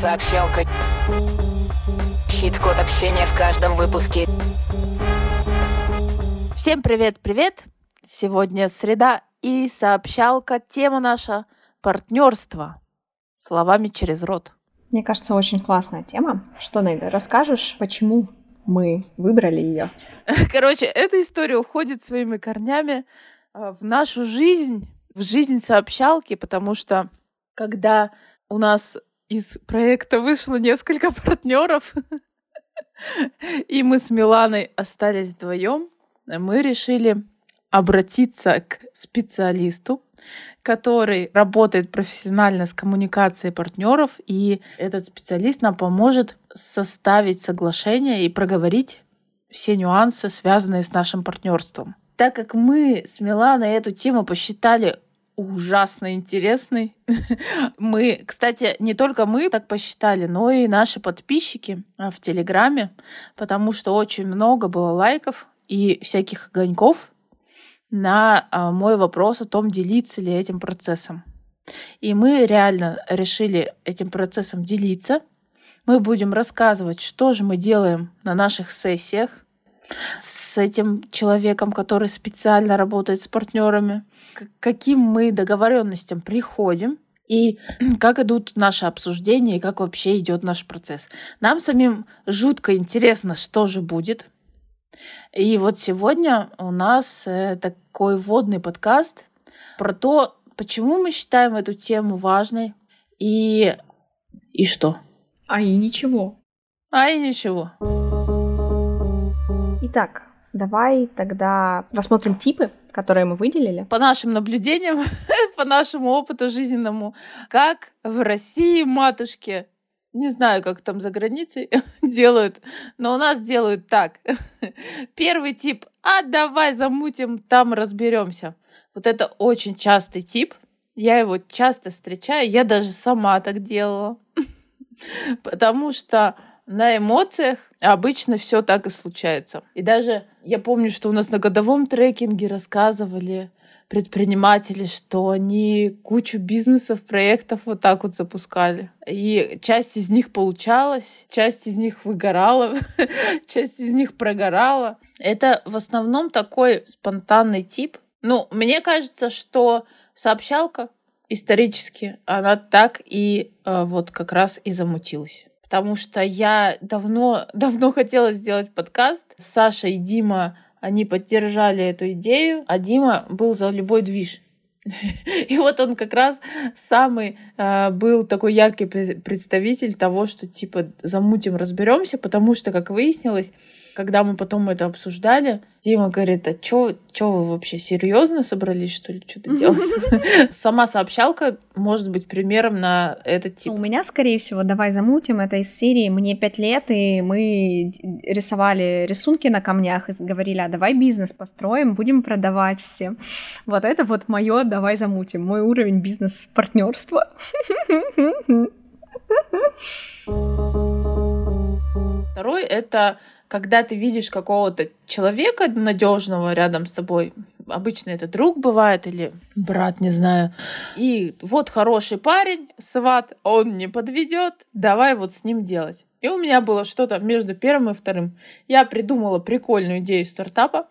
Сообщалка. Щит-код общения в каждом выпуске. Всем привет-привет! Сегодня среда и сообщалка. Тема наша — партнерство. Словами через рот. Мне кажется, очень классная тема. Что, Нелли, расскажешь, почему мы выбрали ее? Короче, эта история уходит своими корнями а, в нашу жизнь, в жизнь сообщалки, потому что когда у нас из проекта вышло несколько партнеров, и мы с Миланой остались вдвоем, мы решили обратиться к специалисту, который работает профессионально с коммуникацией партнеров, и этот специалист нам поможет составить соглашение и проговорить все нюансы, связанные с нашим партнерством. Так как мы с Миланой эту тему посчитали ужасно интересный. Мы, кстати, не только мы так посчитали, но и наши подписчики а, в Телеграме, потому что очень много было лайков и всяких огоньков на а, мой вопрос о том, делиться ли этим процессом. И мы реально решили этим процессом делиться. Мы будем рассказывать, что же мы делаем на наших сессиях, с этим человеком, который специально работает с партнерами, к каким мы договоренностям приходим и как идут наши обсуждения и как вообще идет наш процесс. Нам самим жутко интересно, что же будет. И вот сегодня у нас э, такой вводный подкаст про то, почему мы считаем эту тему важной и и что. А и ничего. А и ничего. Итак, давай тогда рассмотрим типы, которые мы выделили. По нашим наблюдениям, по нашему опыту жизненному, как в России матушки не знаю, как там за границей делают, но у нас делают так. Первый тип, а давай замутим, там разберемся. Вот это очень частый тип. Я его часто встречаю, я даже сама так делала. Потому что на эмоциях обычно все так и случается. И даже я помню, что у нас на годовом трекинге рассказывали предприниматели, что они кучу бизнесов, проектов вот так вот запускали. И часть из них получалась, часть из них выгорала, часть из них прогорала. Это в основном такой спонтанный тип. Ну, мне кажется, что сообщалка исторически, она так и э, вот как раз и замутилась потому что я давно, давно хотела сделать подкаст. Саша и Дима, они поддержали эту идею, а Дима был за любой движ. И вот он как раз самый э, был такой яркий представитель того, что типа замутим, разберемся, потому что, как выяснилось, когда мы потом это обсуждали, Дима говорит, а чё, чё вы вообще серьезно собрались, что ли, что-то делать? Сама сообщалка может быть примером на этот тип. У меня, скорее всего, давай замутим, это из серии «Мне пять лет», и мы рисовали рисунки на камнях и говорили, а давай бизнес построим, будем продавать все. Вот это вот мое «давай замутим», мой уровень бизнес-партнерства. Второй — это когда ты видишь какого-то человека надежного рядом с тобой, обычно это друг бывает или брат, не знаю, и вот хороший парень, сват, он не подведет, давай вот с ним делать. И у меня было что-то между первым и вторым. Я придумала прикольную идею стартапа.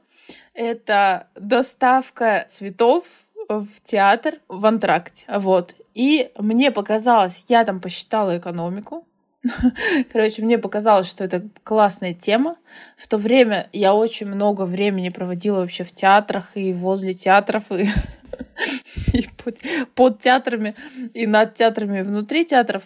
Это доставка цветов в театр в антракте. Вот. И мне показалось, я там посчитала экономику, Короче, мне показалось, что это классная тема. В то время я очень много времени проводила вообще в театрах и возле театров, и, и под, под театрами, и над театрами, и внутри театров.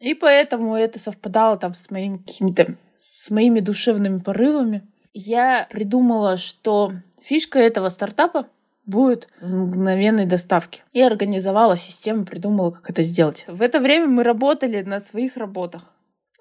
И поэтому это совпадало там с моими какими-то с моими душевными порывами. Я придумала, что фишка этого стартапа будет мгновенной доставки. И организовала систему, придумала, как это сделать. В это время мы работали на своих работах.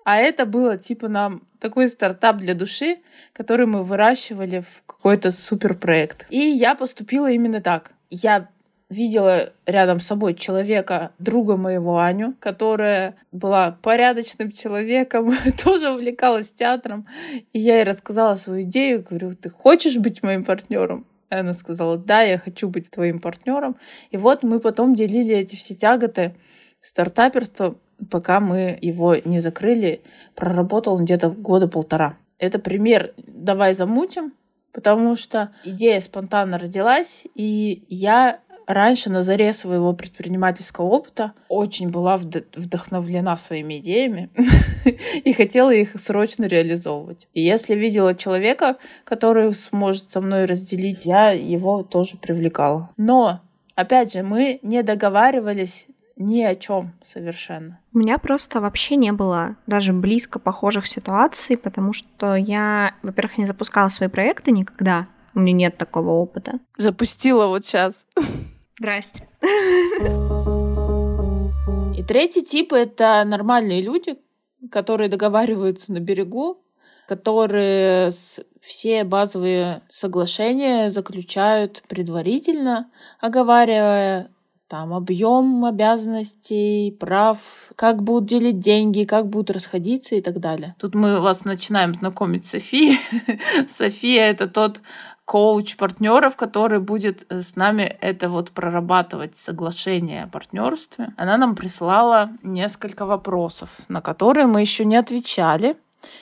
А это было типа нам такой стартап для души, который мы выращивали в какой-то суперпроект. И я поступила именно так. Я видела рядом с собой человека, друга моего Аню, которая была порядочным человеком, тоже увлекалась театром. И я ей рассказала свою идею, говорю, ты хочешь быть моим партнером? Она сказала, да, я хочу быть твоим партнером. И вот мы потом делили эти все тяготы стартаперства пока мы его не закрыли, проработал где-то года полтора. Это пример «давай замутим», потому что идея спонтанно родилась, и я раньше на заре своего предпринимательского опыта очень была вдохновлена своими идеями и хотела их срочно реализовывать. И если видела человека, который сможет со мной разделить, я его тоже привлекала. Но, опять же, мы не договаривались ни о чем совершенно. У меня просто вообще не было даже близко похожих ситуаций, потому что я, во-первых, не запускала свои проекты никогда. У меня нет такого опыта. Запустила вот сейчас. Здрасте. И третий тип — это нормальные люди, которые договариваются на берегу, которые все базовые соглашения заключают предварительно, оговаривая там объем обязанностей, прав, как будут делить деньги, как будут расходиться и так далее. Тут мы вас начинаем знакомить с Софией. София — это тот коуч партнеров, который будет э, с нами это вот прорабатывать соглашение о партнерстве. Она нам прислала несколько вопросов, на которые мы еще не отвечали,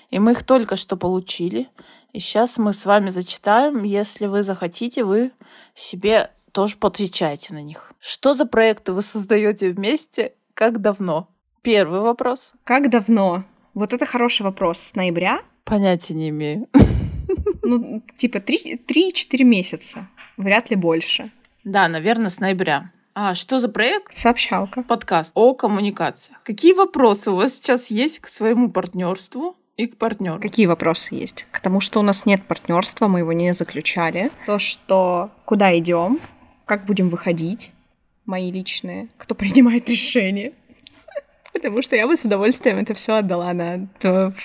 и мы их только что получили. И сейчас мы с вами зачитаем. Если вы захотите, вы себе тоже поотвечайте на них. Что за проекты вы создаете вместе? Как давно? Первый вопрос. Как давно? Вот это хороший вопрос. С ноября? Понятия не имею. Ну, типа 3-4 месяца. Вряд ли больше. Да, наверное, с ноября. А что за проект? Сообщалка. Подкаст о коммуникациях. Какие вопросы у вас сейчас есть к своему партнерству? и к партнеру. Какие вопросы есть? К тому, что у нас нет партнерства, мы его не заключали. То, что куда идем, как будем выходить, мои личные, кто принимает решения. Потому что я бы с удовольствием это все отдала на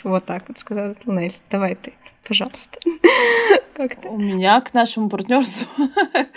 вот так вот сказала Лунель. Давай ты, пожалуйста. Как то У меня к нашему партнерству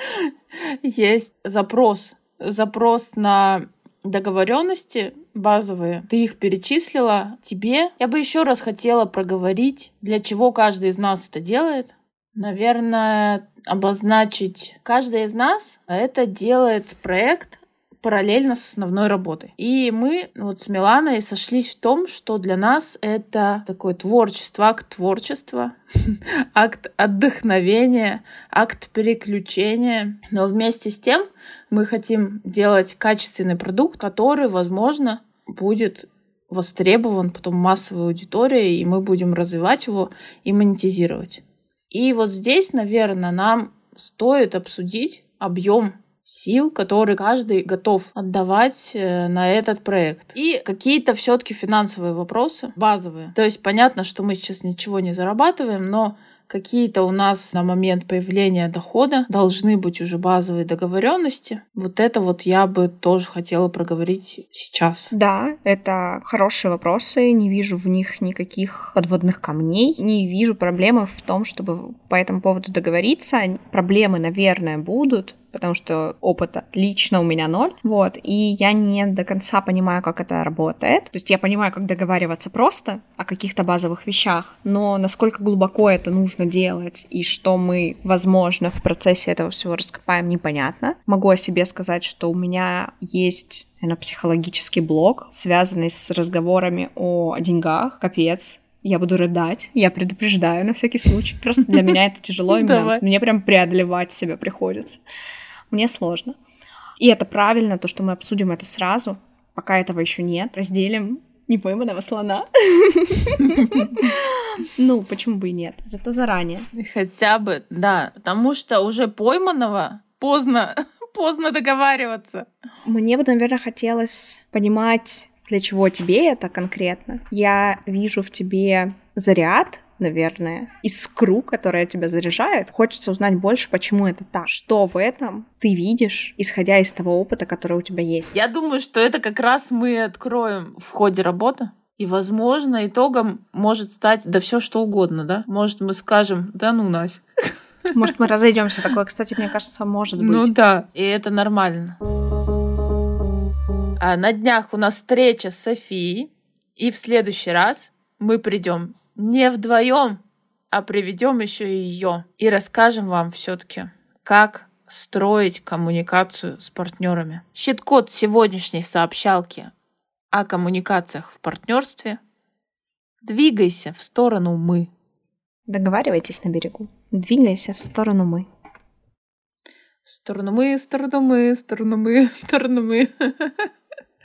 есть запрос. Запрос на договоренности базовые. Ты их перечислила. Тебе я бы еще раз хотела проговорить, для чего каждый из нас это делает. Наверное, обозначить каждый из нас это делает проект параллельно с основной работой. И мы вот с Миланой сошлись в том, что для нас это такое творчество, акт творчества, акт отдохновения, акт переключения. Но вместе с тем мы хотим делать качественный продукт, который, возможно, будет востребован потом массовой аудиторией, и мы будем развивать его и монетизировать. И вот здесь, наверное, нам стоит обсудить объем сил, которые каждый готов отдавать э, на этот проект. И какие-то все-таки финансовые вопросы базовые. То есть понятно, что мы сейчас ничего не зарабатываем, но какие-то у нас на момент появления дохода должны быть уже базовые договоренности. Вот это вот я бы тоже хотела проговорить сейчас. Да, это хорошие вопросы, не вижу в них никаких подводных камней, не вижу проблемы в том, чтобы по этому поводу договориться. Проблемы, наверное, будут, потому что опыта лично у меня ноль, вот, и я не до конца понимаю, как это работает. То есть я понимаю, как договариваться просто о каких-то базовых вещах, но насколько глубоко это нужно делать и что мы, возможно, в процессе этого всего раскопаем, непонятно. Могу о себе сказать, что у меня есть наверное, психологический блок, связанный с разговорами о деньгах. Капец, я буду рыдать, я предупреждаю на всякий случай. Просто для меня это тяжело, и мне прям преодолевать себя приходится. Мне сложно. И это правильно, то, что мы обсудим это сразу, пока этого еще нет. Разделим непойманного слона. Ну, почему бы и нет? Зато заранее. Хотя бы, да, потому что уже пойманного поздно, поздно договариваться. Мне бы, наверное, хотелось понимать, для чего тебе это конкретно. Я вижу в тебе заряд, наверное, искру, которая тебя заряжает. Хочется узнать больше, почему это так. Что в этом ты видишь, исходя из того опыта, который у тебя есть. Я думаю, что это как раз мы откроем в ходе работы. И, возможно, итогом может стать да все что угодно, да? Может, мы скажем, да ну нафиг. Может, мы разойдемся. Такое, кстати, мне кажется, может быть. Ну да, и это нормально. А на днях у нас встреча с Софией, и в следующий раз мы придем не вдвоем, а приведем еще и ее и расскажем вам все-таки, как строить коммуникацию с партнерами. Щит-код сегодняшней сообщалки о коммуникациях в партнерстве. Двигайся в сторону мы. Договаривайтесь на берегу. Двигайся в сторону мы. В сторону мы, в сторону мы, в сторону мы, в сторону мы.